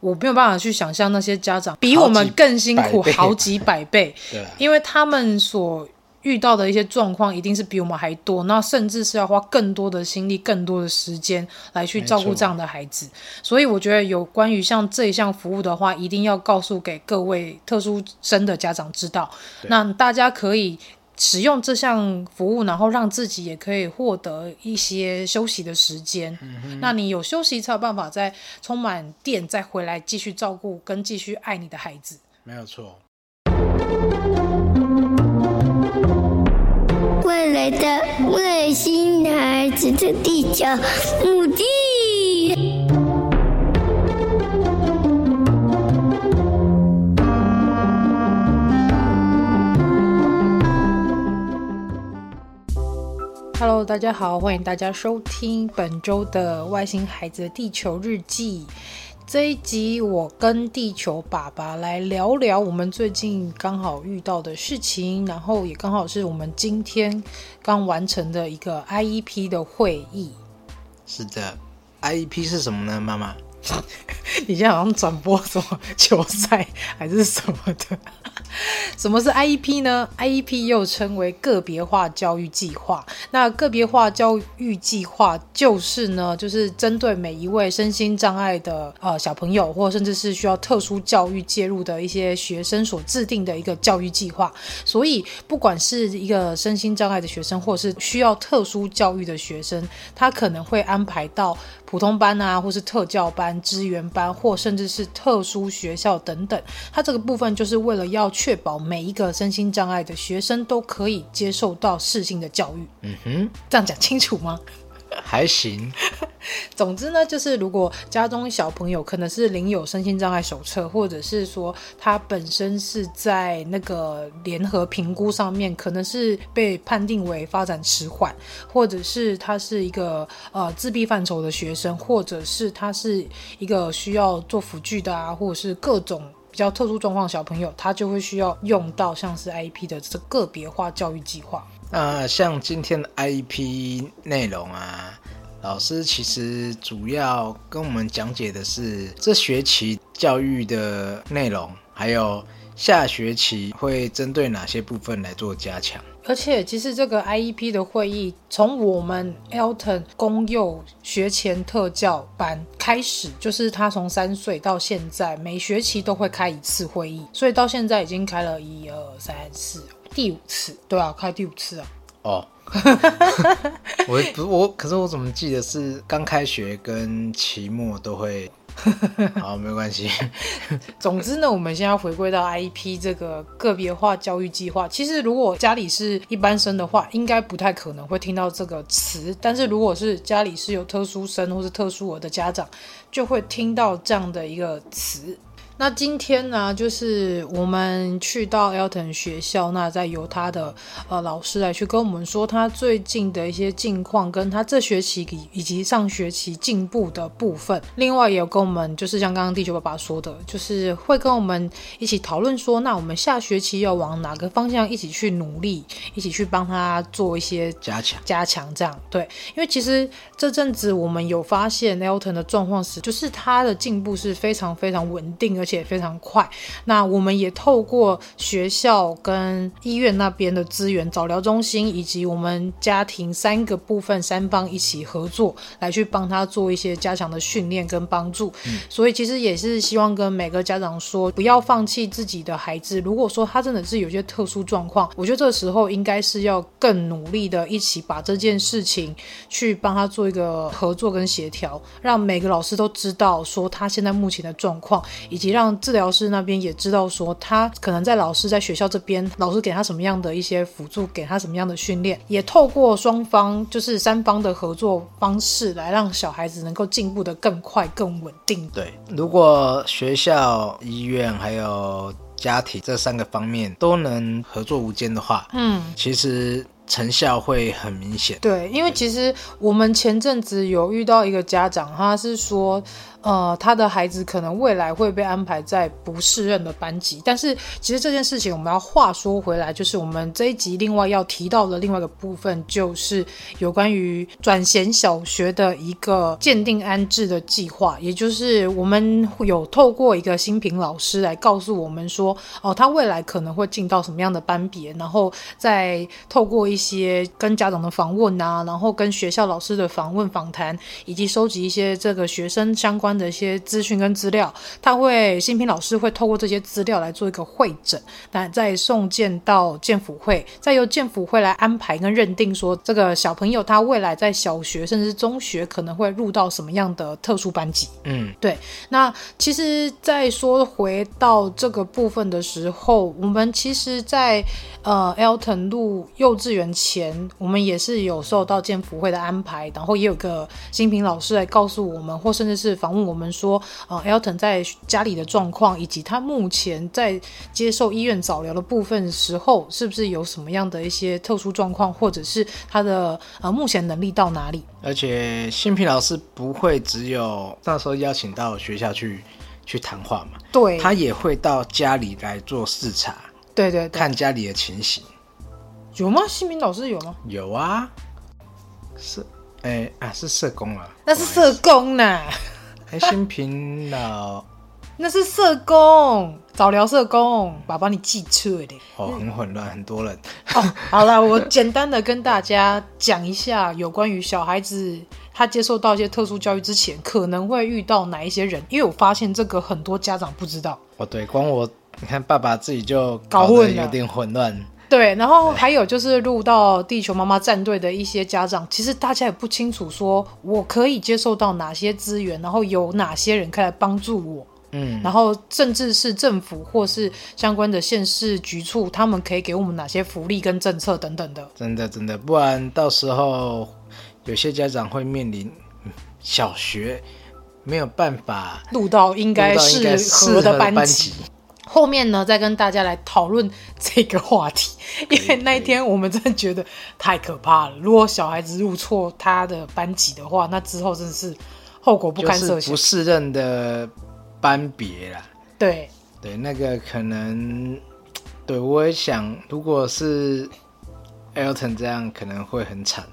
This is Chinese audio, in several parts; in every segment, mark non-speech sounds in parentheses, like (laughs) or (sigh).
我没有办法去想象那些家长比我们更辛苦好几百倍，(laughs) 对，因为他们所遇到的一些状况一定是比我们还多，那甚至是要花更多的心力、更多的时间来去照顾这样的孩子。所以我觉得有关于像这一项服务的话，一定要告诉给各位特殊生的家长知道，那大家可以使用这项服务，然后让自己也可以获得一些休息的时间。嗯、那你有休息才有办法再充满电，再回来继续照顾跟继续爱你的孩子。没有错。未来的外星孩子的地球母地。Hello，大家好，欢迎大家收听本周的外星孩子的地球日记。这一集我跟地球爸爸来聊聊我们最近刚好遇到的事情，然后也刚好是我们今天刚完成的一个 IEP 的会议。是的，IEP 是什么呢，妈妈？(laughs) 你现在好像转播什么球赛还是什么的？(laughs) 什么是 IEP 呢？IEP 又称为个别化教育计划。那个别化教育计划就是呢，就是针对每一位身心障碍的呃小朋友，或甚至是需要特殊教育介入的一些学生所制定的一个教育计划。所以，不管是一个身心障碍的学生，或是需要特殊教育的学生，他可能会安排到普通班啊，或是特教班、支援班，或甚至是特殊学校等等。它这个部分就是为了要确保每一个身心障碍的学生都可以接受到适性的教育。嗯哼，这样讲清楚吗？(laughs) 还行。总之呢，就是如果家中小朋友可能是领有身心障碍手册，或者是说他本身是在那个联合评估上面，可能是被判定为发展迟缓，或者是他是一个呃自闭范畴的学生，或者是他是一个需要做辅具的啊，或者是各种比较特殊状况的小朋友，他就会需要用到像是 IEP 的这个别化教育计划。那像今天的 IEP 内容啊。老师其实主要跟我们讲解的是这学期教育的内容，还有下学期会针对哪些部分来做加强。而且，其实这个 IEP 的会议，从我们 Elton 公幼学前特教班开始，就是他从三岁到现在，每学期都会开一次会议，所以到现在已经开了一二三四第五次，对啊，开第五次啊。哦。(laughs) 我不我，可是我怎么记得是刚开学跟期末都会，(laughs) 好，没关系。(laughs) 总之呢，我们现在要回归到 IEP 这个个别化教育计划。其实如果家里是一般生的话，应该不太可能会听到这个词。但是如果是家里是有特殊生或是特殊儿的家长，就会听到这样的一个词。那今天呢，就是我们去到 Elton 学校，那再由他的呃老师来去跟我们说他最近的一些近况，跟他这学期以及上学期进步的部分。另外也有跟我们，就是像刚刚地球爸爸说的，就是会跟我们一起讨论说，那我们下学期要往哪个方向一起去努力，一起去帮他做一些加强加强这样。对，因为其实这阵子我们有发现 Elton 的状况是，就是他的进步是非常非常稳定，而且且非常快。那我们也透过学校跟医院那边的资源、早疗中心以及我们家庭三个部分三方一起合作，来去帮他做一些加强的训练跟帮助。嗯。所以其实也是希望跟每个家长说，不要放弃自己的孩子。如果说他真的是有些特殊状况，我觉得这个时候应该是要更努力的一起把这件事情去帮他做一个合作跟协调，让每个老师都知道说他现在目前的状况，以及让。让治疗师那边也知道说，他可能在老师在学校这边，老师给他什么样的一些辅助，给他什么样的训练，也透过双方就是三方的合作方式，来让小孩子能够进步的更快、更稳定。对，如果学校、医院还有家庭这三个方面都能合作无间的话，嗯，其实。成效会很明显。对，因为其实我们前阵子有遇到一个家长，他是说，呃，他的孩子可能未来会被安排在不适任的班级。但是其实这件事情我们要话说回来，就是我们这一集另外要提到的另外一个部分，就是有关于转衔小学的一个鉴定安置的计划，也就是我们有透过一个新平老师来告诉我们说，哦，他未来可能会进到什么样的班别，然后再透过一些跟家长的访问啊，然后跟学校老师的访问访谈，以及收集一些这个学生相关的一些资讯跟资料，他会新平老师会透过这些资料来做一个会诊，那再送件到建辅会，再由建辅会来安排跟认定说这个小朋友他未来在小学甚至中学可能会入到什么样的特殊班级。嗯，对。那其实再说回到这个部分的时候，我们其实在，在呃 Elton 入幼稚园前，我们也是有受到建辅会的安排，然后也有个新平老师来告诉我们，或甚至是访问我们说，呃，Elton 在家里的状况，以及他目前在接受医院早疗的部分时候，是不是有什么样的一些特殊状况，或者是他的呃目前能力到哪里？而且新平老师不会只有那时候邀请到学校去去谈话嘛，对，他也会到家里来做视察，对，对对，看家里的情形。有吗？新平老师有吗？有啊，是，哎、欸、啊，是社工啊，那是社工呐。哎，新平老，那是社工，早疗社工，爸爸你记错了。哦，很混乱，很多人。哦，好了，我简单的跟大家讲一下有关于小孩子他接受到一些特殊教育之前可能会遇到哪一些人，因为我发现这个很多家长不知道。哦，对，光我，你看爸爸自己就搞得有点混乱。对，然后还有就是入到地球妈妈战队的一些家长，其实大家也不清楚，说我可以接受到哪些资源，然后有哪些人可以来帮助我，嗯，然后甚至是政府或是相关的县市局处，他们可以给我们哪些福利跟政策等等的。真的真的，不然到时候有些家长会面临小学没有办法入到应该适合的班级。后面呢，再跟大家来讨论这个话题，(laughs) 因为那一天我们真的觉得太可怕了。如果小孩子入错他的班级的话，那之后真的是后果不堪设想。不适任的班别啦，对对，那个可能，对我也想，如果是 Alton 这样，可能会很惨。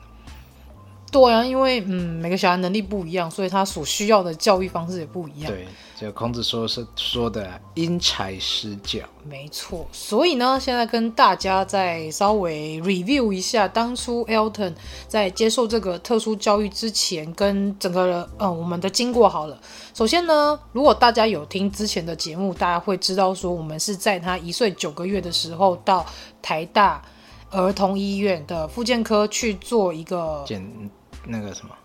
对啊，因为嗯，每个小孩能力不一样，所以他所需要的教育方式也不一样。对，就孔子说是说的因材施教。没错，所以呢，现在跟大家再稍微 review 一下，当初 Elton 在接受这个特殊教育之前，跟整个呃我们的经过好了。首先呢，如果大家有听之前的节目，大家会知道说，我们是在他一岁九个月的时候到台大儿童医院的复健科去做一个检。那个什么，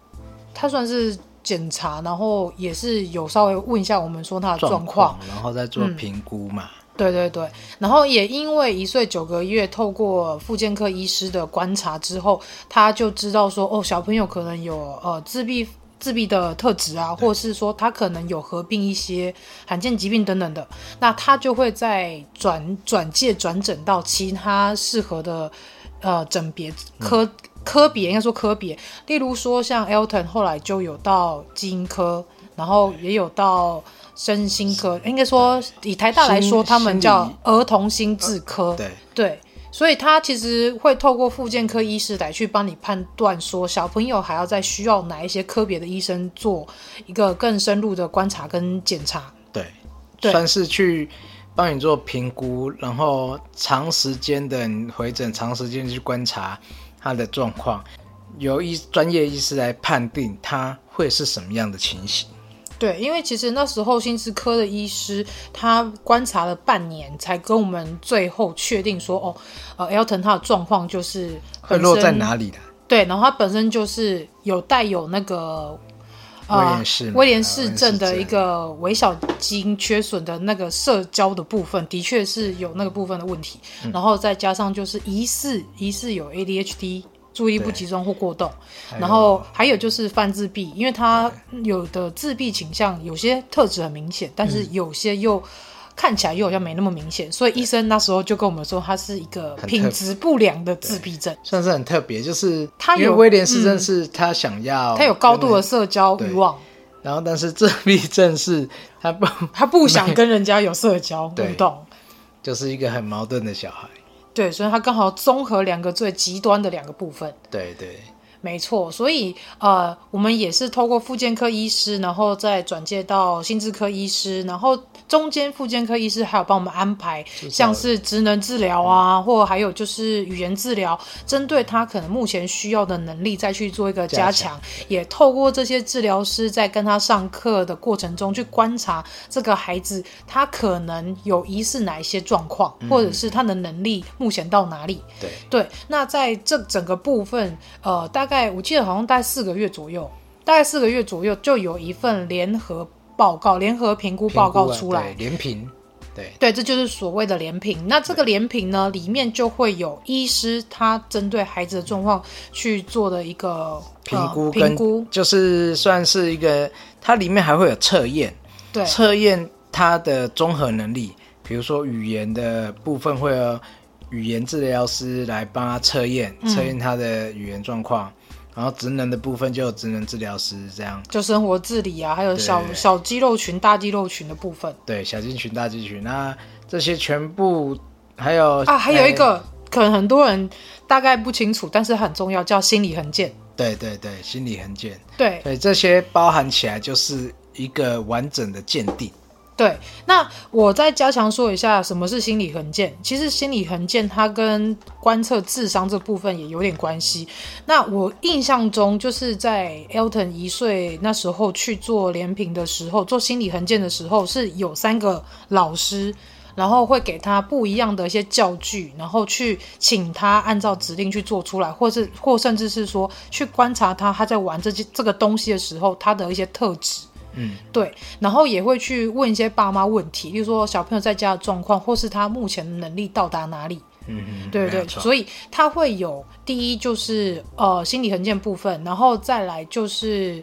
他算是检查，然后也是有稍微问一下我们说他的状况，然后再做评估嘛。嗯，对对对，然后也因为一岁九个月，透过复健科医师的观察之后，他就知道说，哦，小朋友可能有呃自闭自闭的特质啊，或是说他可能有合并一些罕见疾病等等的，那他就会再转转介转诊到其他适合的呃诊别科。嗯科别应该说科别，例如说像 Elton 后来就有到基因科，然后也有到身心科，应该说以台大来说，他们叫儿童心智科。对对，所以他其实会透过复健科医师来去帮你判断说小朋友还要再需要哪一些科别的医生做一个更深入的观察跟检查。对，对算是去帮你做评估，然后长时间的回诊，长时间去观察。他的状况由医专业医师来判定他会是什么样的情形。对，因为其实那时候心智科的医师他观察了半年，才跟我们最后确定说，哦，呃，Elton 他的状况就是会落在哪里的？对，然后他本身就是有带有那个威廉氏威廉市镇的一个微小基因缺损的那个社交的部分，的确是有那个部分的问题，嗯、然后再加上就是疑似疑似有 ADHD。注意力不集中或过动，然后还有就是泛自闭，因为他有的自闭倾向，有些特质很明显，但是有些又看起来又好像没那么明显，所以医生那时候就跟我们说，他是一个品质不良的自闭症，算是很特别。就是他有威廉氏症，是他想要，他有高度的社交欲望，然后但是自闭症是他不 (laughs) 他不想跟人家有社交 (laughs) 互动，就是一个很矛盾的小孩。对，所以他刚好综合两个最极端的两个部分。对对。没错，所以呃，我们也是透过复健科医师，然后再转介到心智科医师，然后中间复健科医师还有帮我们安排，像是职能治疗啊，嗯、或还有就是语言治疗，针对他可能目前需要的能力再去做一个加强，也透过这些治疗师在跟他上课的过程中去观察这个孩子他可能有疑似哪一些状况，嗯、或者是他的能力目前到哪里。对对，那在这整个部分，呃，大概。我记得好像大概四个月左右，大概四个月左右就有一份联合报告、联合评估报告出来，联评，对。对，这就是所谓的联评。那这个联评呢，里面就会有医师他针对孩子的状况去做的一个评估，评估。就是算是一个，它里面还会有测验，对，测验他的综合能力，比如说语言的部分会有语言治疗师来帮他测验，测验他的语言状况。嗯然后职能的部分就有职能治疗师这样，就生活自理啊，还有小小肌肉群、大肌肉群的部分。对，小肌群、大肌群，那这些全部还有啊，还有一个、欸、可能很多人大概不清楚，但是很重要，叫心理横鉴。对对对，心理横鉴。对对，这些包含起来就是一个完整的鉴定。对，那我再加强说一下什么是心理衡鉴。其实心理衡鉴它跟观测智商这部分也有点关系。那我印象中就是在 Elton 一岁那时候去做联评的时候，做心理衡鉴的时候是有三个老师，然后会给他不一样的一些教具，然后去请他按照指令去做出来，或是或甚至是说去观察他他在玩这些这个东西的时候他的一些特质。嗯，对，然后也会去问一些爸妈问题，例如说小朋友在家的状况，或是他目前的能力到达哪里。嗯嗯，对对，所以他会有第一就是呃心理横件部分，然后再来就是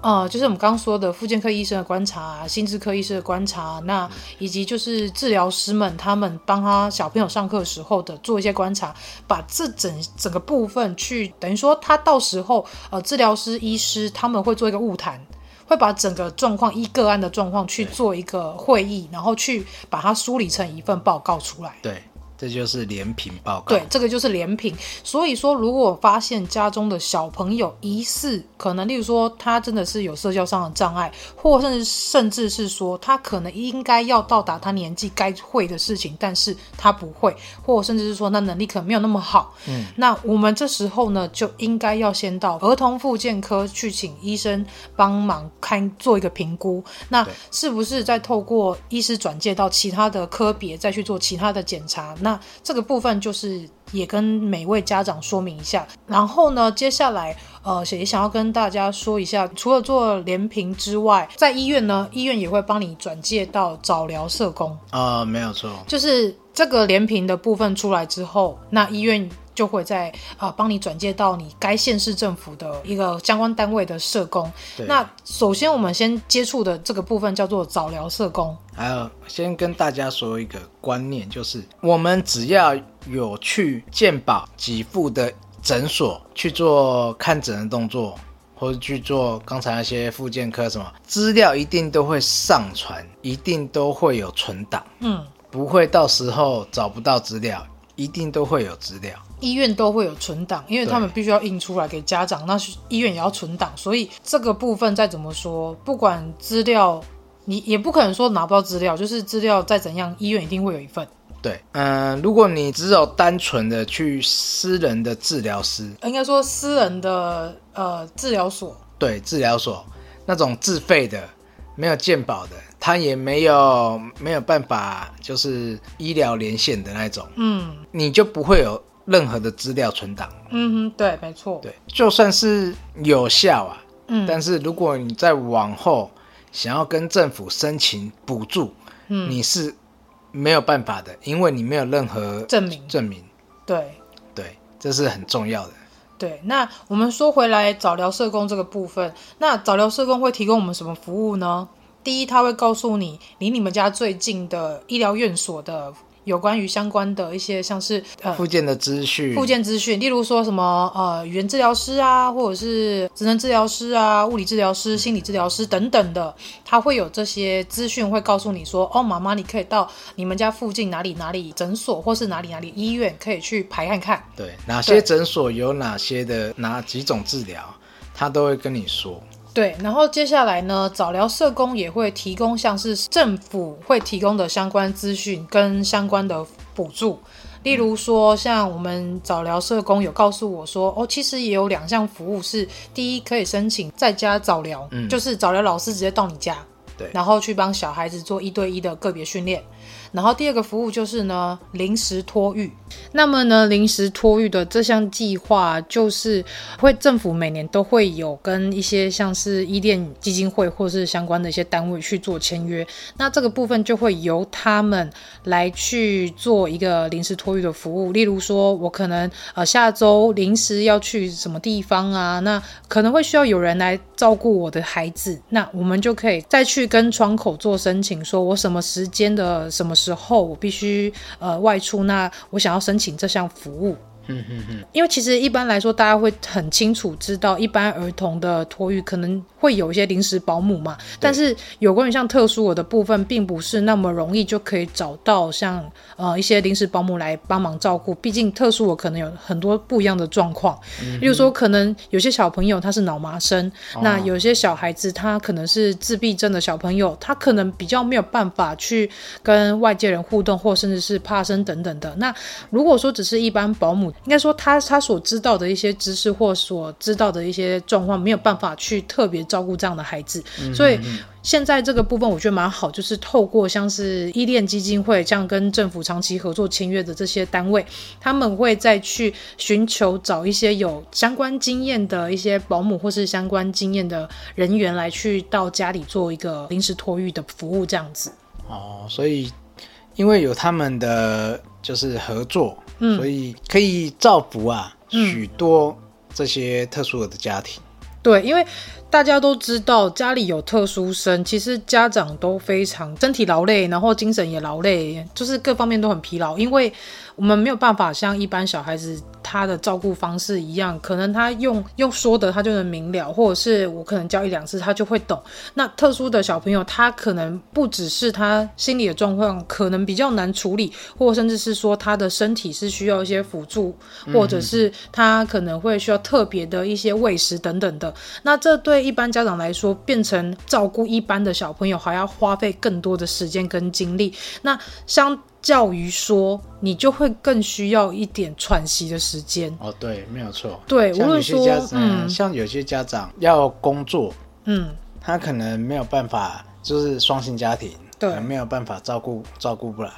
呃就是我们刚刚说的复健科医生的观察，心智科医生的观察，那以及就是治疗师们他们帮他小朋友上课时候的做一些观察，把这整整个部分去等于说他到时候呃治疗师医师他们会做一个晤谈。会把整个状况一个案的状况去做一个会议，然后去把它梳理成一份报告出来。对。这就是联评报告。对，这个就是联评。所以说，如果发现家中的小朋友疑似可能，例如说他真的是有社交上的障碍，或甚至甚至是说他可能应该要到达他年纪该会的事情，但是他不会，或甚至是说他能力可能没有那么好。嗯，那我们这时候呢，就应该要先到儿童复健科去请医生帮忙看做一个评估。那是不是再透过医师转介到其他的科别再去做其他的检查？那这个部分就是也跟每位家长说明一下，然后呢，接下来呃也想要跟大家说一下，除了做联评之外，在医院呢，医院也会帮你转介到早疗社工啊、呃，没有错，就是这个连评的部分出来之后，那医院。就会在啊、呃、帮你转介到你该县市政府的一个相关单位的社工。那首先我们先接触的这个部分叫做早疗社工。还有，先跟大家说一个观念，就是我们只要有去健保给付的诊所去做看诊的动作，或者去做刚才那些复健科什么资料，一定都会上传，一定都会有存档。嗯，不会到时候找不到资料，一定都会有资料。医院都会有存档，因为他们必须要印出来给家长，那医院也要存档，所以这个部分再怎么说，不管资料，你也不可能说拿不到资料，就是资料再怎样，医院一定会有一份。对，嗯、呃，如果你只有单纯的去私人的治疗师，应该说私人的呃治疗所，对，治疗所那种自费的，没有健保的，他也没有没有办法，就是医疗连线的那种，嗯，你就不会有。任何的资料存档，嗯哼，对，没错，对，就算是有效啊，嗯，但是如果你在往后想要跟政府申请补助，嗯，你是没有办法的，因为你没有任何证明，证明，对，对，这是很重要的。对，那我们说回来，早疗社工这个部分，那早疗社工会提供我们什么服务呢？第一，他会告诉你离你们家最近的医疗院所的。有关于相关的一些像是呃附件的资讯，附件资讯，例如说什么呃语言治疗师啊，或者是职能治疗师啊、物理治疗师、心理治疗师等等的，他会有这些资讯会告诉你说，哦，妈妈，你可以到你们家附近哪里哪里诊所，或是哪里哪里医院可以去排看看。对，哪些诊所有哪些的哪几种治疗，他都会跟你说。对，然后接下来呢，早疗社工也会提供像是政府会提供的相关资讯跟相关的补助，例如说像我们早疗社工有告诉我说，哦，其实也有两项服务是，第一可以申请在家早疗，嗯，就是早疗老师直接到你家，然后去帮小孩子做一对一的个别训练。然后第二个服务就是呢，临时托育。那么呢，临时托育的这项计划就是会政府每年都会有跟一些像是伊甸基金会或是相关的一些单位去做签约。那这个部分就会由他们来去做一个临时托育的服务。例如说，我可能呃下周临时要去什么地方啊，那可能会需要有人来照顾我的孩子，那我们就可以再去跟窗口做申请，说我什么时间的什么。时候我必须呃外出，那我想要申请这项服务。嗯嗯嗯，因为其实一般来说，大家会很清楚知道，一般儿童的托育可能会有一些临时保姆嘛。但是有关于像特殊我的部分，并不是那么容易就可以找到像呃一些临时保姆来帮忙照顾。毕竟特殊我可能有很多不一样的状况，嗯，例如说可能有些小朋友他是脑麻生，哦，那有些小孩子他可能是自闭症的小朋友，他可能比较没有办法去跟外界人互动，或甚至是怕生等等的。那如果说只是一般保姆，应该说他他所知道的一些知识或所知道的一些状况，没有办法去特别照顾这样的孩子，嗯、所以现在这个部分我觉得蛮好，就是透过像是依恋基金会这样跟政府长期合作签约的这些单位，他们会再去寻求找一些有相关经验的一些保姆或是相关经验的人员来去到家里做一个临时托育的服务这样子。哦，所以因为有他们的就是合作。嗯，所以可以造福啊许多这些特殊的家庭。对，因为大家都知道家里有特殊生，其实家长都非常身体劳累，然后精神也劳累，就是各方面都很疲劳，因为我们没有办法像一般小孩子。他的照顾方式一样，可能他用用说的他就能明了，或者是我可能教一两次他就会懂。那特殊的小朋友，他可能不只是他心理的状况可能比较难处理，或甚至是说他的身体是需要一些辅助，或者是他可能会需要特别的一些喂食等等的。那这对一般家长来说，变成照顾一般的小朋友还要花费更多的时间跟精力。那相较于说，你就会更需要一点喘息的时间。哦，对，没有错。对，像有些家长，嗯，像有些家长要工作，嗯，他可能没有办法，就是双薪家庭，对，没有办法照顾照顾不来，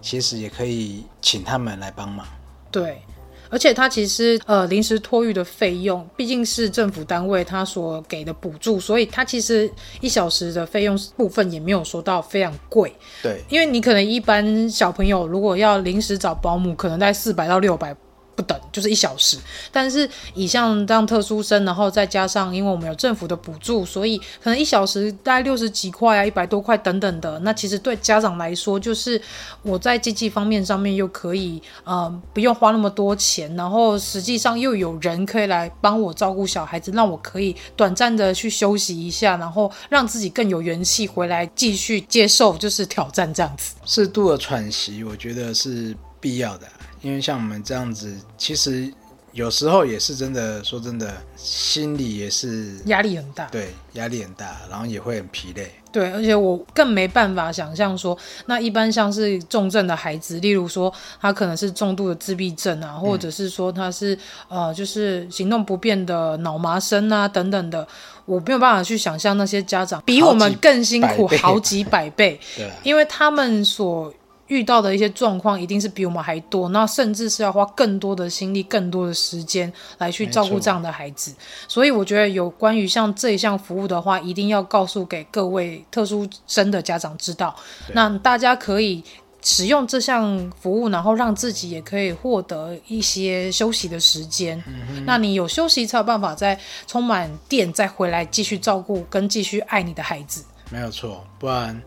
其实也可以请他们来帮忙。对。而且它其实呃临时托育的费用毕竟是政府单位它所给的补助，所以它其实一小时的费用部分也没有说到非常贵。对，因为你可能一般小朋友如果要临时找保姆，可能在四百到六百。不等，就是一小时。但是以像这样特殊生，然后再加上因为我们有政府的补助，所以可能一小时大概六十几块啊，一百多块等等的。那其实对家长来说，就是我在经济方面上面又可以呃不用花那么多钱，然后实际上又有人可以来帮我照顾小孩子，让我可以短暂的去休息一下，然后让自己更有元气回来继续接受就是挑战这样子。适度的喘息，我觉得是必要的。因为像我们这样子，其实有时候也是真的，说真的，心里也是压力很大。对，压力很大，然后也会很疲累。对，而且我更没办法想象说，那一般像是重症的孩子，例如说他可能是重度的自闭症啊，或者是说他是呃，就是行动不便的脑麻生啊等等的，我没有办法去想象那些家长比我们更辛苦好几百倍。(laughs) 对，因为他们所。遇到的一些状况一定是比我们还多，那甚至是要花更多的心力、更多的时间来去照顾这样的孩子。所以我觉得有关于像这一项服务的话，一定要告诉给各位特殊生的家长知道。那大家可以使用这项服务，然后让自己也可以获得一些休息的时间。嗯。那你有休息才有办法再充满电，再回来继续照顾跟继续爱你的孩子。没有错，不然，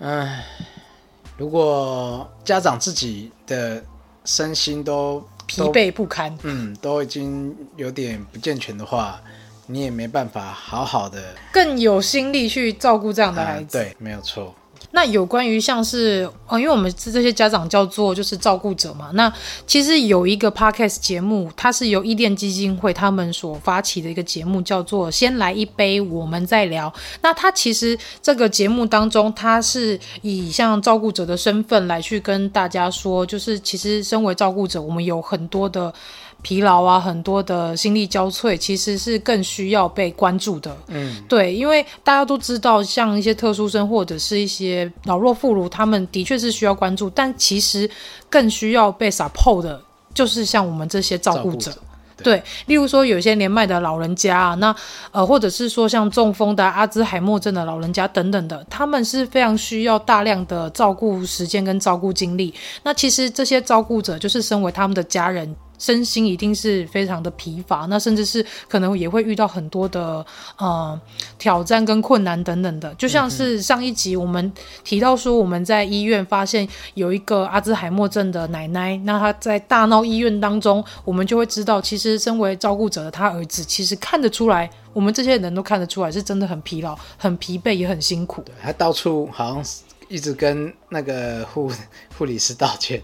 唉。如果家长自己的身心都疲惫不堪，嗯，都已经有点不健全的话，你也没办法好好的更有心力去照顾这样的孩子。嗯、对，没有错。那有关于像是，呃，因为我们这些家长叫做就是照顾者嘛。那其实有一个 podcast 节目，它是由伊甸基金会他们所发起的一个节目，叫做“先来一杯，我们再聊”。那它其实这个节目当中，它是以像照顾者的身份来去跟大家说，就是其实身为照顾者，我们有很多的。疲劳啊，很多的心力交瘁，其实是更需要被关注的。嗯，对，因为大家都知道，像一些特殊生或者是一些老弱妇孺，他们的确是需要关注，但其实更需要被 support 的，就是像我们这些照顾者。对，对，例如说有些年迈的老人家啊，那呃，或者是说像中风的、阿兹海默症的老人家等等的，他们是非常需要大量的照顾时间跟照顾精力。那其实这些照顾者就是身为他们的家人。身心一定是非常的疲乏，那甚至是可能也会遇到很多的呃挑战跟困难等等的。就像是上一集我们提到说，我们在医院发现有一个阿兹海默症的奶奶，那她在大闹医院当中，我们就会知道，其实身为照顾者的她儿子，其实看得出来，我们这些人都看得出来，是真的很疲劳、很疲惫，也很辛苦。对，他到处好像一直跟那个护护理师道歉。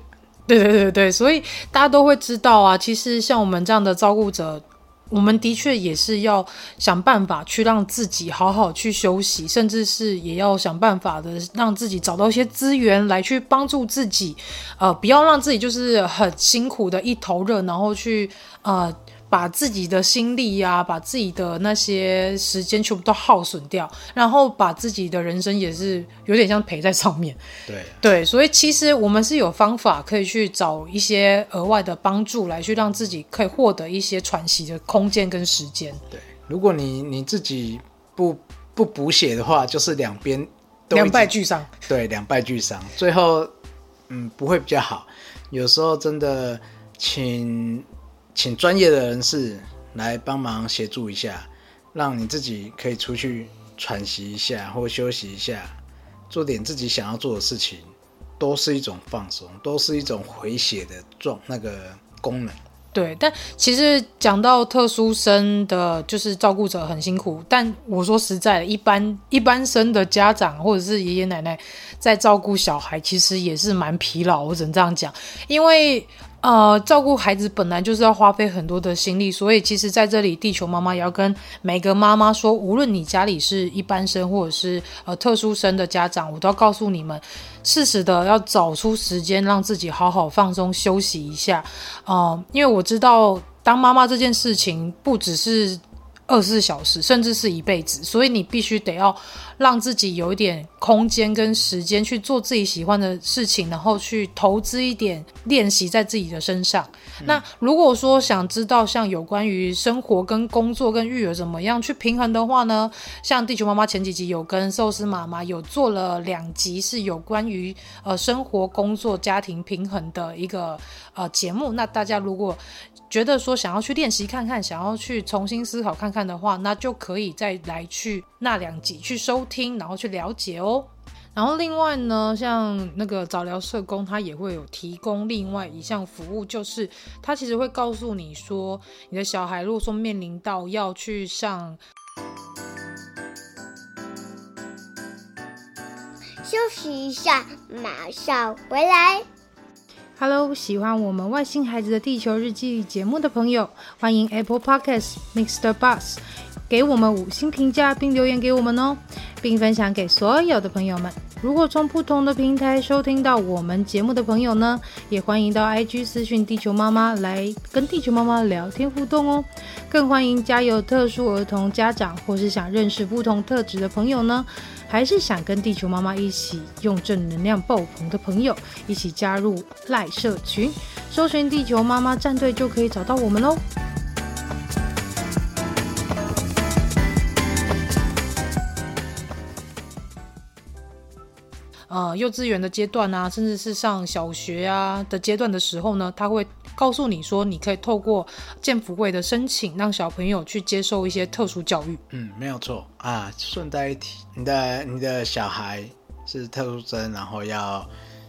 对对对对，所以大家都会知道啊。其实像我们这样的照顾者，我们的确也是要想办法去让自己好好去休息，甚至是也要想办法的让自己找到一些资源来去帮助自己，呃，不要让自己就是很辛苦的一头热，然后去呃。把自己的心力呀、啊，把自己的那些时间全部都耗损掉，然后把自己的人生也是有点像赔在上面。对对，所以其实我们是有方法可以去找一些额外的帮助，来去让自己可以获得一些喘息的空间跟时间。对，如果你你自己不不补血的话，就是两边两败俱伤。对，两败俱伤，最后嗯不会比较好。有时候真的请。请专业的人士来帮忙协助一下，让你自己可以出去喘息一下或休息一下，做点自己想要做的事情，都是一种放松，都是一种回血的状那个功能。对，但其实讲到特殊生的，就是照顾者很辛苦。但我说实在的，一般一般生的家长或者是爷爷奶奶在照顾小孩，其实也是蛮疲劳。我只能这样讲，因为。呃，照顾孩子本来就是要花费很多的心力，所以其实在这里，地球妈妈也要跟每个妈妈说，无论你家里是一般生或者是呃特殊生的家长，我都要告诉你们，适时的要找出时间让自己好好放松休息一下。呃，因为我知道当妈妈这件事情不只是。二十四小时，甚至是一辈子，所以你必须得要让自己有一点空间跟时间去做自己喜欢的事情，然后去投资一点练习在自己的身上。嗯。那如果说想知道像有关于生活跟工作跟育儿怎么样去平衡的话呢？像地球妈妈前几集有跟寿司妈妈有做了两集，是有关于呃生活、工作、家庭平衡的一个呃节目。那大家如果觉得说想要去练习看看，想要去重新思考看看的话，那就可以再来去那两集去收听，然后去了解哦。然后另外呢，像那个早疗社工，他也会有提供另外一项服务，就是他其实会告诉你说，你的小孩如果说面临到要去上，休息一下，马上回来。Hello，喜欢我们外星孩子的地球日记节目的朋友，欢迎 Apple Podcasts Mr. Bus 给我们五星评价并留言给我们哦，并分享给所有的朋友们。如果从不同的平台收听到我们节目的朋友呢，也欢迎到 IG 私讯地球妈妈来跟地球妈妈聊天互动哦。更欢迎家有特殊儿童家长或是想认识不同特质的朋友呢。还是想跟地球妈妈一起用正能量爆棚的朋友，一起加入赖社群，搜寻地球妈妈战队就可以找到我们喽。呃，幼稚园的阶段啊，甚至是上小学啊的阶段的时候呢，他会。告诉你说，你可以透过建福会的申请，让小朋友去接受一些特殊教育。嗯，没有错啊。顺带一提，你的你的小孩是特殊生，然后要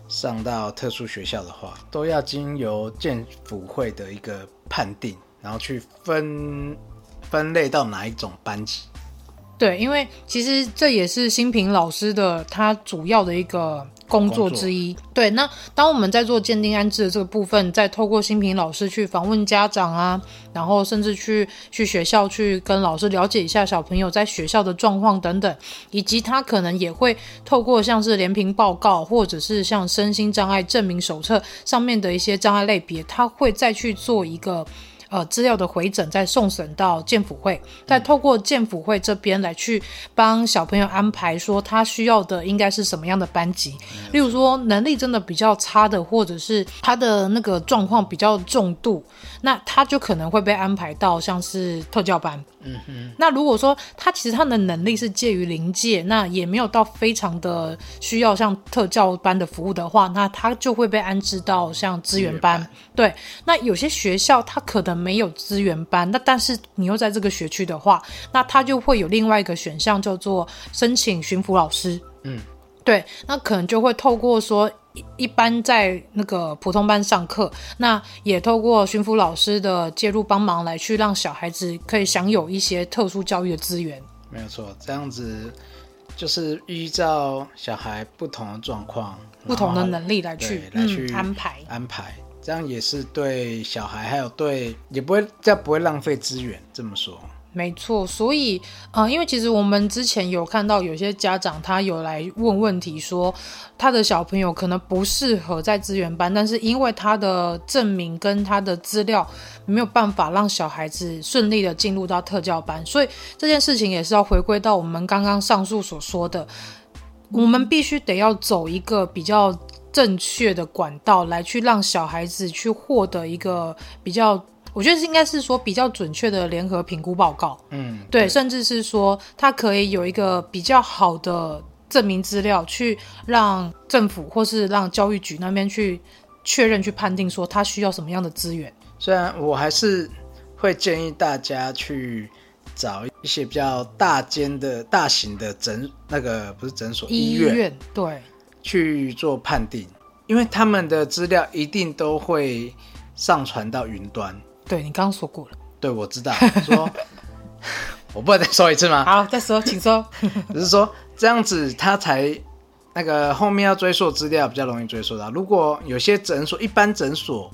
上到特殊学校的话，都要经由建福会的一个判定，然后去分分类到哪一种班级。对，因为其实这也是新平老师的他主要的一个工作之一。对，那当我们在做鉴定安置的这个部分，再透过新平老师去访问家长啊，然后甚至去去学校去跟老师了解一下小朋友在学校的状况等等，以及他可能也会透过像是联评报告，或者是像身心障碍证明手册上面的一些障碍类别，他会再去做一个。呃，资料的回诊再送审到健辅会，再透过健辅会这边来去帮小朋友安排，说他需要的应该是什么样的班级。例如说能力真的比较差的，或者是他的那个状况比较重度，那他就可能会被安排到像是特教班。嗯哼。那如果说他其实他的能力是介于临界，那也没有到非常的需要像特教班的服务的话，那他就会被安置到像资源班。对。那有些学校他可能。没有资源班，那但是你又在这个学区的话，那他就会有另外一个选项，叫做申请巡抚老师。嗯，对，那可能就会透过说一一般在那个普通班上课，那也透过巡抚老师的介入帮忙来去让小孩子可以享有一些特殊教育的资源。没有错，这样子就是依照小孩不同的状况、不同的能力来去来去、嗯、安排安排。这样也是对小孩，还有对也不会这样不会浪费资源。这么说，没错。所以，呃，因为其实我们之前有看到有些家长他有来问问题，说他的小朋友可能不适合在资源班，但是因为他的证明跟他的资料没有办法让小孩子顺利的进入到特教班，所以这件事情也是要回归到我们刚刚上述所说的，我们必须得要走一个比较。正确的管道来去让小孩子去获得一个比较，我觉得是应该是说比较准确的联合评估报告。嗯，对，甚至是说它可以有一个比较好的证明资料，去让政府或是让教育局那边去确认、去判定说他需要什么样的资源。虽然我还是会建议大家去找一些比较大间的大型的诊，那个不是诊所，医院，医院，对。去做判定，因为他们的资料一定都会上传到云端。对，你刚刚说过了。对，我知道。说，(laughs) 我不能再说一次吗？好，再说，请说。(laughs) 只是说这样子，他才那个后面要追溯资料比较容易追溯到。如果有些诊所，一般诊所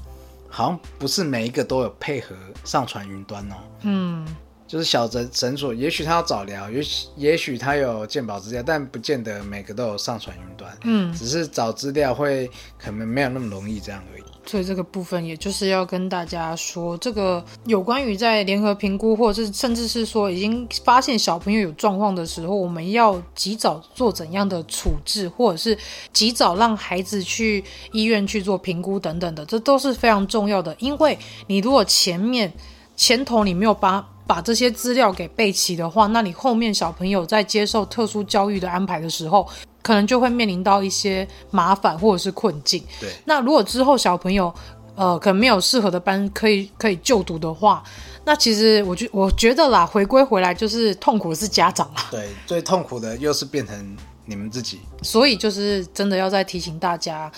好像不是每一个都有配合上传云端哦。嗯。就是小诊诊所，也许他要早疗，也许也许他有健保资料，但不见得每个都有上传云端。嗯，只是找资料会可能没有那么容易这样而已。所以这个部分，也就是要跟大家说，这个有关于在联合评估，或者是甚至是说已经发现小朋友有状况的时候，我们要及早做怎样的处置，或者是及早让孩子去医院去做评估等等的，这都是非常重要的。因为你如果前面前头你没有把把这些资料给备齐的话，那你后面小朋友在接受特殊教育的安排的时候，可能就会面临到一些麻烦或者是困境。对，那如果之后小朋友呃可能没有适合的班可以可以就读的话，那其实我觉我觉得啦，回归回来就是痛苦的是家长啦。对，最痛苦的又是变成你们自己。所以就是真的要再提醒大家。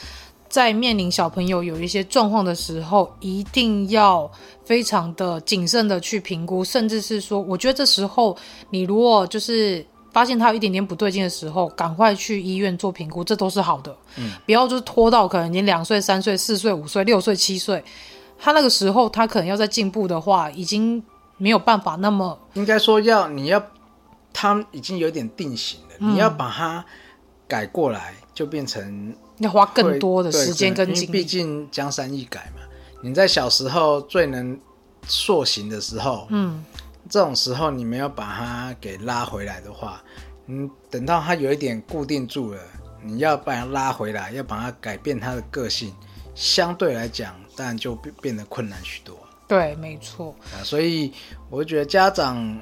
在面临小朋友有一些状况的时候，一定要非常的谨慎的去评估，甚至是说，我觉得这时候你如果就是发现他有一点点不对劲的时候，赶快去医院做评估，这都是好的。嗯，不要就是拖到可能你两岁、三岁、四岁、五岁、六岁、七岁，他那个时候他可能要在进步的话，已经没有办法那么。应该说要你要他已经有点定型了，嗯，你要把它改过来，就变成。要花更多的时间跟精力，毕竟江山易改嘛。你在小时候最能塑形的时候，嗯，这种时候你没有把它给拉回来的话，嗯，等到他有一点固定住了，你要把它拉回来，要把它改变他的个性，相对来讲，当然就变变得困难许多。对，没错。啊，所以我觉得家长，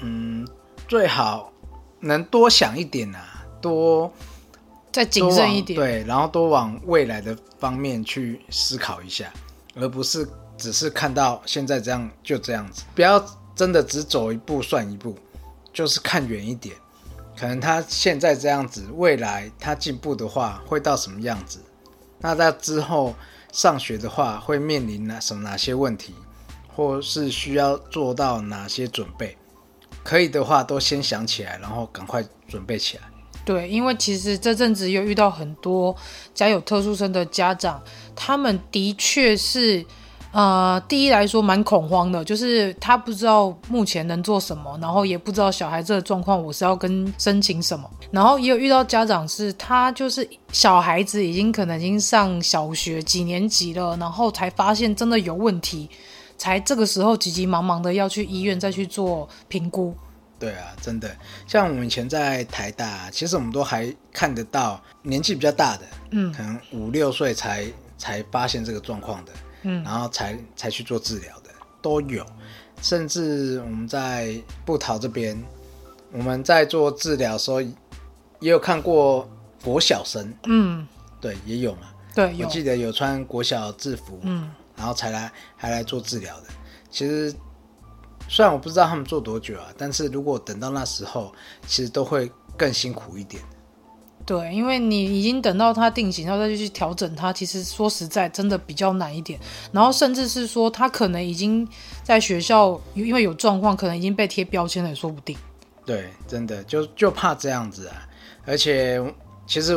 嗯，最好能多想一点啊，多。再谨慎一点，对，然后多往未来的方面去思考一下，而不是只是看到现在这样就这样子，不要真的只走一步算一步，就是看远一点，可能他现在这样子，未来他进步的话会到什么样子，那他之后上学的话，会面临哪什么哪些问题，或是需要做到哪些准备？可以的话，都先想起来，然后赶快准备起来。对，因为其实这阵子又遇到很多家有特殊生的家长，他们的确是。呃，第一来说蛮恐慌的，就是他不知道目前能做什么，然后也不知道小孩子的状况，我是要跟申请什么。然后也有遇到家长是，他就是小孩子已经可能已经上小学几年级了，然后才发现真的有问题，才这个时候急急忙忙的要去医院再去做评估。对啊，真的，像我们以前在台大，其实我们都还看得到年纪比较大的，嗯，可能五六岁才才发现这个状况的。嗯，然后才才去做治疗的都有，甚至我们在布桃这边，我们在做治疗的时候，也有看过国小生，嗯，对，也有嘛，对，我记得有穿国小制服，嗯，然后才来还来做治疗的。其实虽然我不知道他们做多久啊，但是如果等到那时候，其实都会更辛苦一点。对，因为你已经等到他定型，然后再去调整他，其实说实在，真的比较难一点。然后甚至是说，他可能已经在学校，因为有状况，可能已经被贴标签了，也说不定。对，真的就就怕这样子啊！而且其实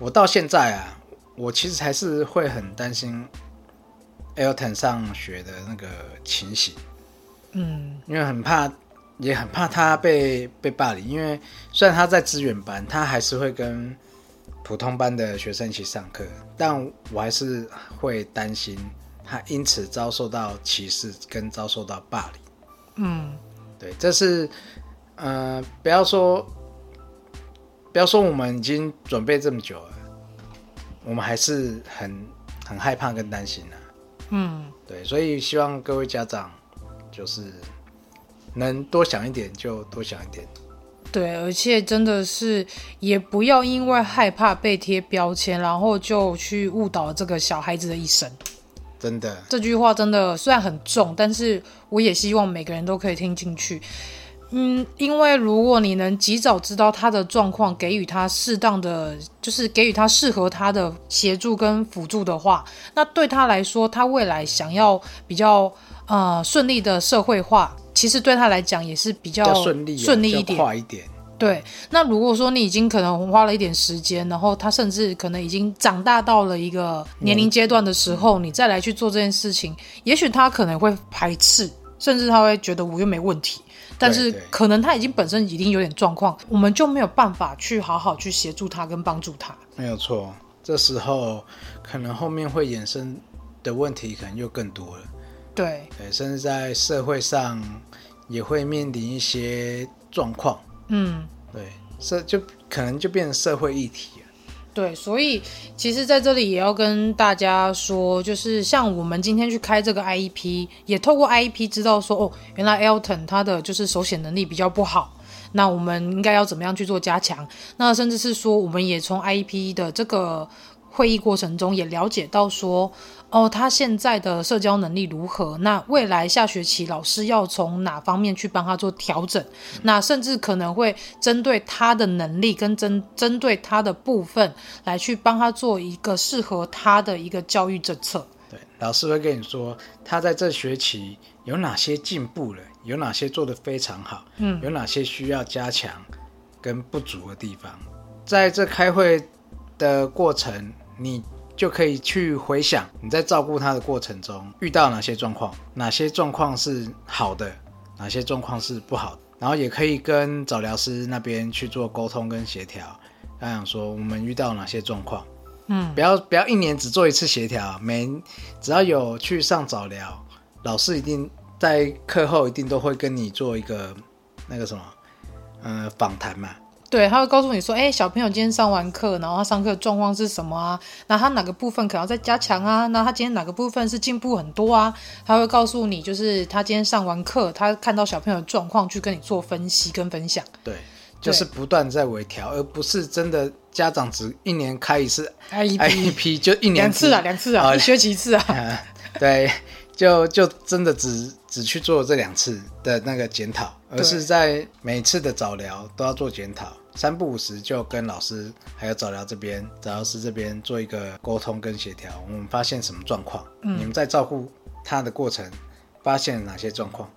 我到现在啊，我其实还是会很担心 Elton 上学的那个情形。嗯，因为很怕。也很怕他被被霸凌，因为虽然他在资源班，他还是会跟普通班的学生一起上课，但我还是会担心他因此遭受到歧视跟遭受到霸凌。嗯，对，这是呃，不要说不要说我们已经准备这么久了，我们还是很很害怕跟担心啊。嗯，对，所以希望各位家长就是。能多想一点就多想一点，对，而且真的是也不要因为害怕被贴标签，然后就去误导这个小孩子的一生。真的，这句话真的虽然很重，但是我也希望每个人都可以听进去。嗯，因为如果你能及早知道他的状况，给予他适当的，就是给予他适合他的协助跟辅助的话，那对他来说，他未来想要比较呃顺利的社会化。其实对他来讲也是比较顺利、顺利一点、快一点。对，那如果说你已经可能花了一点时间，然后他甚至可能已经长大到了一个年龄阶段的时候，你再来去做这件事情，也许他可能会排斥，甚至他会觉得我又没问题。但是可能他已经本身已经有点状况，我们就没有办法去好好去协助他跟帮助他。没有错，这时候可能后面会衍生的问题可能又更多了。对对，甚至在社会上也会面临一些状况。嗯，对，这就可能就变成社会议题了。对，所以其实在这里也要跟大家说，就是像我们今天去开这个 IEP，也透过 IEP 知道说，哦，原来 Alton 他的就是手写能力比较不好，那我们应该要怎么样去做加强？那甚至是说，我们也从 IEP 的这个会议过程中也了解到说。哦，他现在的社交能力如何？那未来下学期老师要从哪方面去帮他做调整？嗯、那甚至可能会针对他的能力跟针针对他的部分来去帮他做一个适合他的一个教育政策。对，老师会跟你说他在这学期有哪些进步了，有哪些做得非常好，嗯，有哪些需要加强跟不足的地方。在这开会的过程，你。就可以去回想你在照顾他的过程中遇到哪些状况，哪些状况是好的，哪些状况是不好的，然后也可以跟早疗师那边去做沟通跟协调，他想说我们遇到哪些状况，嗯，不要不要一年只做一次协调，每只要有去上早疗，老师一定在课后一定都会跟你做一个那个什么，呃，访谈嘛。对，他会告诉你说，哎，小朋友今天上完课，然后他上课状况是什么啊？那他哪个部分可能要再加强啊？那他今天哪个部分是进步很多啊？他会告诉你，就是他今天上完课，他看到小朋友的状况，去跟你做分析跟分享。对，就是不断在微调，而不是真的家长只一年开一次 IEP，就一年两次啊，两次啊，一学期一次啊。(laughs) 对，就就真的只只去做这两次的那个检讨，而是在每次的早疗都要做检讨。三不五时就跟老师还有早疗这边、早疗师这边做一个沟通跟协调。我们发现什么状况？嗯，你们在照顾他的过程发现了哪些状况？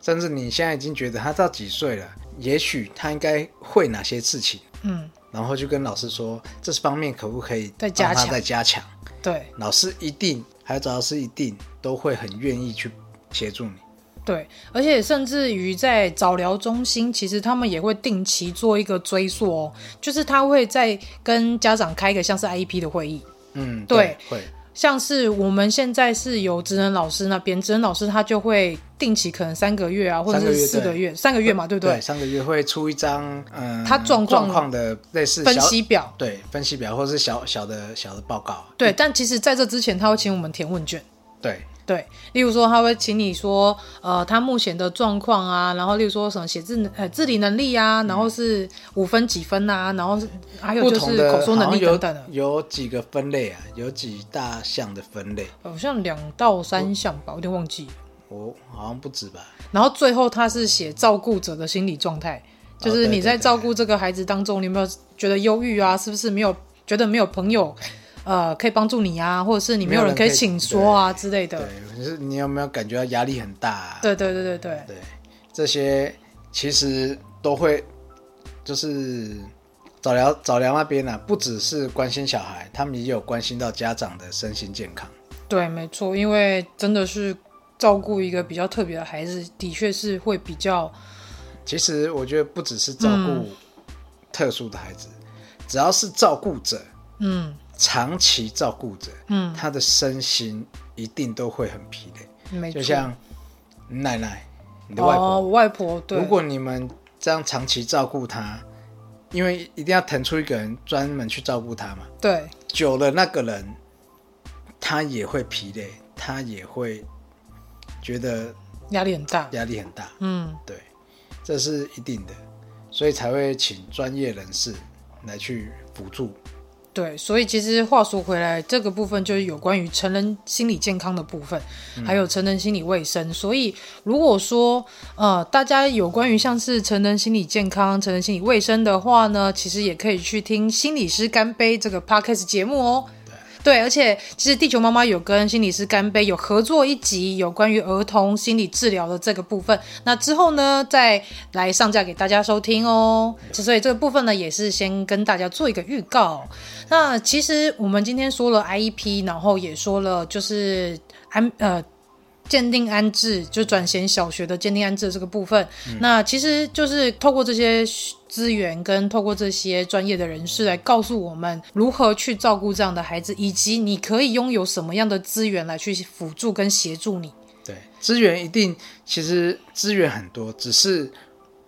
甚至你现在已经觉得他到几岁了？也许他应该会哪些事情？嗯，然后就跟老师说，这方面可不可以再加强？再加强？对，老师一定还有早疗师一定都会很愿意去协助你。对，而且甚至于在早疗中心，其实他们也会定期做一个追溯哦，就是他会在跟家长开一个像是 IEP 的会议。嗯，对，对会。像是我们现在是由职能老师那边，职能老师他就会定期可能三个月啊，或者是四个月，三个月嘛，对不对？对，三个月会出一张嗯，他状况状况的类似分析表，对，分析表或者是小小的小的报告。对，但其实在这之前，他会请我们填问卷。对。对，例如说他会请你说，呃，他目前的状况啊，然后例如说什么写字呃自理能力啊，然后是五分几分啊，然后还有就是口说能力等等的，有，有几个分类啊，有几大项的分类，好像两到三项吧，我有点忘记。哦，好像不止吧。然后最后他是写照顾者的心理状态，就是你在照顾这个孩子当中，你有没有觉得忧郁啊？是不是没有觉得没有朋友？呃，可以帮助你啊，或者是你没有人可以请说啊之类的。对，可是你有没有感觉到压力很大啊？对对对对对。对，这些其实都会，就是早疗早疗那边啊，不只是关心小孩，他们也有关心到家长的身心健康。对，没错，因为真的是照顾一个比较特别的孩子，的确是会比较。其实我觉得不只是照顾特殊的孩子，嗯、只要是照顾者，嗯。长期照顾者，嗯，他的身心一定都会很疲累。没错，就像奶奶，你的外婆，哦、外婆，对。如果你们这样长期照顾他，因为一定要腾出一个人专门去照顾他嘛。对。久了，那个人他也会疲累，他也会觉得压力很大，压力很大。嗯，对，这是一定的，所以才会请专业人士来去辅助。对，所以其实话说回来，这个部分就是有关于成人心理健康的部分，嗯、还有成人心理卫生。所以如果说呃，大家有关于像是成人心理健康、成人心理卫生的话呢，其实也可以去听心理师干杯这个 podcast 节目哦。对，而且其实地球妈妈有跟心理师干杯有合作一集，有关于儿童心理治疗的这个部分。那之后呢，再来上架给大家收听哦。所以这个部分呢，也是先跟大家做一个预告。那其实我们今天说了 IEP，然后也说了就是安呃。鉴定安置就转衔小学的鉴定安置的这个部分，嗯、那其实就是透过这些资源跟透过这些专业的人士来告诉我们如何去照顾这样的孩子，以及你可以拥有什么样的资源来去辅助跟协助你。对，资源一定其实资源很多，只是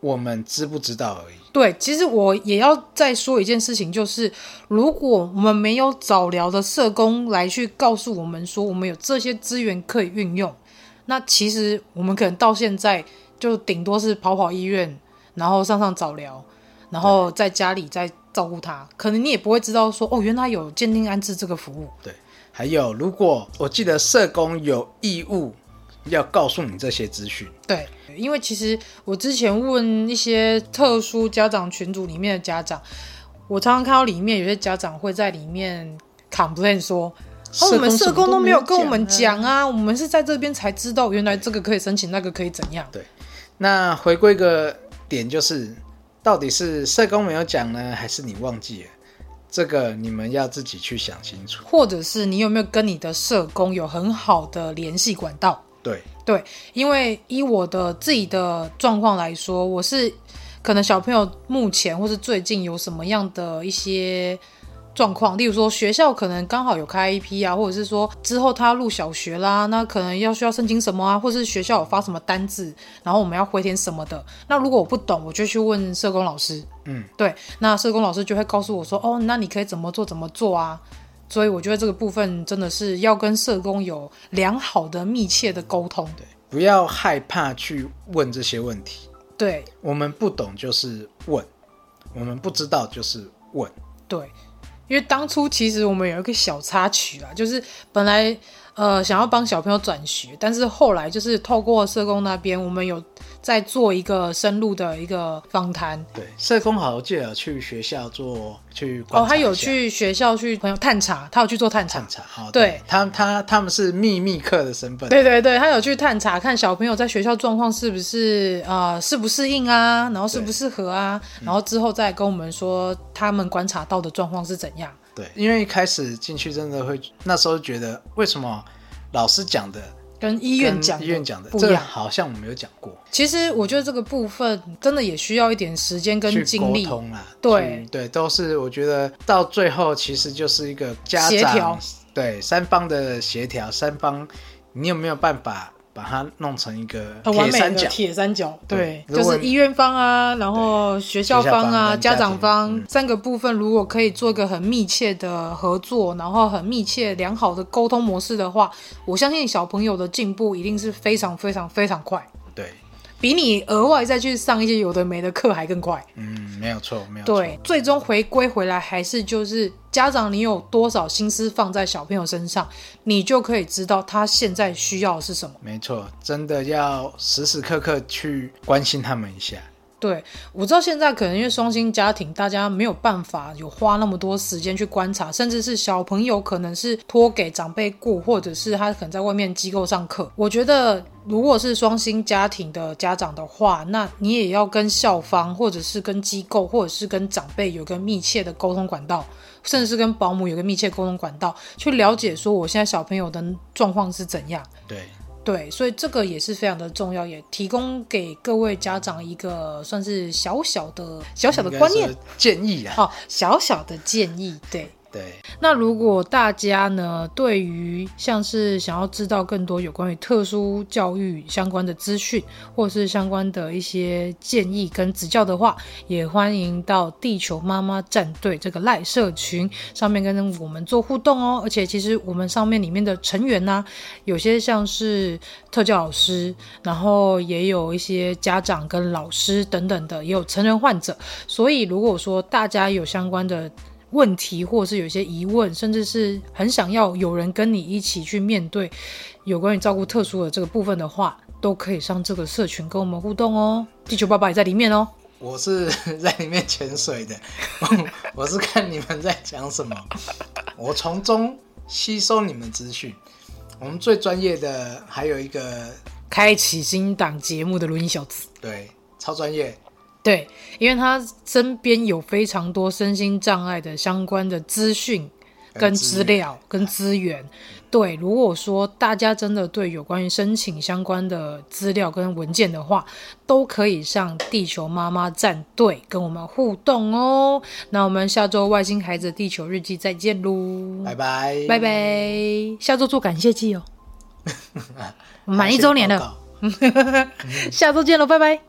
我们知不知道而已。对，其实我也要再说一件事情，就是如果我们没有早疗的社工来去告诉我们说，我们有这些资源可以运用。那其实我们可能到现在就顶多是跑跑医院，然后上上早疗，然后在家里再照顾他。可能你也不会知道说，哦，原来有鉴定安置这个服务。对，还有，如果我记得社工有义务要告诉你这些资讯。对，因为其实我之前问一些特殊家长群组里面的家长，我常常看到里面有些家长会在里面 complain 说。哦，我们社工都没有跟我们讲啊，我们是在这边才知道，原来这个可以申请，那个可以怎样？对，那回归个点就是，到底是社工没有讲呢，还是你忘记了？这个你们要自己去想清楚。或者是你有没有跟你的社工有很好的联系管道？对对，因为以我的自己的状况来说，我是可能小朋友目前或是最近有什么样的一些。状况，例如说学校可能刚好有开 IEP 啊，或者是说之后他入小学啦，那可能要需要申请什么啊，或者是学校有发什么单子，然后我们要回填什么的。那如果我不懂，我就去问社工老师。嗯，对，那社工老师就会告诉我说，哦，那你可以怎么做怎么做啊。所以我觉得这个部分真的是要跟社工有良好的、密切的沟通。对，不要害怕去问这些问题。对，我们不懂就是问，我们不知道就是问。对。因为当初其实我们有一个小插曲啊，就是本来呃想要帮小朋友转学，但是后来就是透过社工那边，我们有在做一个深入的一个访谈。对，社工好，我记得去学校做去哦，他有去学校去朋友探查，他有去做探查。探查，哦、对，对他他他们是秘密客的身份。对对对，他有去探查，看小朋友在学校状况是不是啊适、呃、不适应啊，然后适不适合啊，然后之后再跟我们说他们观察到的状况是怎样。对，因为一开始进去真的会，那时候觉得为什么老师讲的跟医院讲医院讲的不一样，好像我没有讲过。其实我觉得这个部分真的也需要一点时间跟精力沟通啦。对对，都是我觉得到最后其实就是一个家长协调，对三方的协调，三方你有没有办法？把它弄成一个很完美的铁三角，对，就是医院方啊，然后学校方啊，家长方、嗯、三个部分，如果可以做一个很密切的合作，然后很密切良好的沟通模式的话，我相信小朋友的进步一定是非常非常非常快。对。比你额外再去上一些有的没的课还更快。嗯，没有错，没有错。对，最终回归回来还是就是家长，你有多少心思放在小朋友身上，你就可以知道他现在需要的是什么。没错，真的要时时刻刻去关心他们一下。对，我知道现在可能因为双薪家庭，大家没有办法有花那么多时间去观察，甚至是小朋友可能是托给长辈顾，或者是他可能在外面机构上课。我觉得，如果是双薪家庭的家长的话，那你也要跟校方，或者是跟机构，或者是跟长辈有个密切的沟通管道，甚至是跟保姆有个密切沟通管道，去了解说我现在小朋友的状况是怎样。对。对，所以这个也是非常的重要，也提供给各位家长一个算是小小的小小的观念建议啊，哦，小小的建议，对。对，那如果大家呢，对于像是想要知道更多有关于特殊教育相关的资讯，或是相关的一些建议跟指教的话，也欢迎到地球妈妈战队这个赖社群上面跟我们做互动哦。而且其实我们上面里面的成员呢、有些像是特教老师，然后也有一些家长跟老师等等的，也有成人患者。所以如果说大家有相关的，问题，或是有一些疑问，甚至是很想要有人跟你一起去面对有关于照顾特殊的这个部分的话，都可以上这个社群跟我们互动哦。地球爸爸也在里面哦。我是 (laughs) 在里面潜水的，我，我是看你们在讲什么，我从中吸收你们资讯。我们最专业的还有一个开启新档节目的录音小子，对，超专业。对，因为他身边有非常多身心障碍的相关的资讯、跟资料、跟资源。对，如果说大家真的对有关于申请相关的资料跟文件的话，都可以上地球妈妈战队跟我们互动哦。那我们下周外星孩子地球日记再见喽！拜拜拜拜，下周做感谢祭哦，(laughs) 满一周年了，(laughs) (laughs) 下周见喽，拜拜。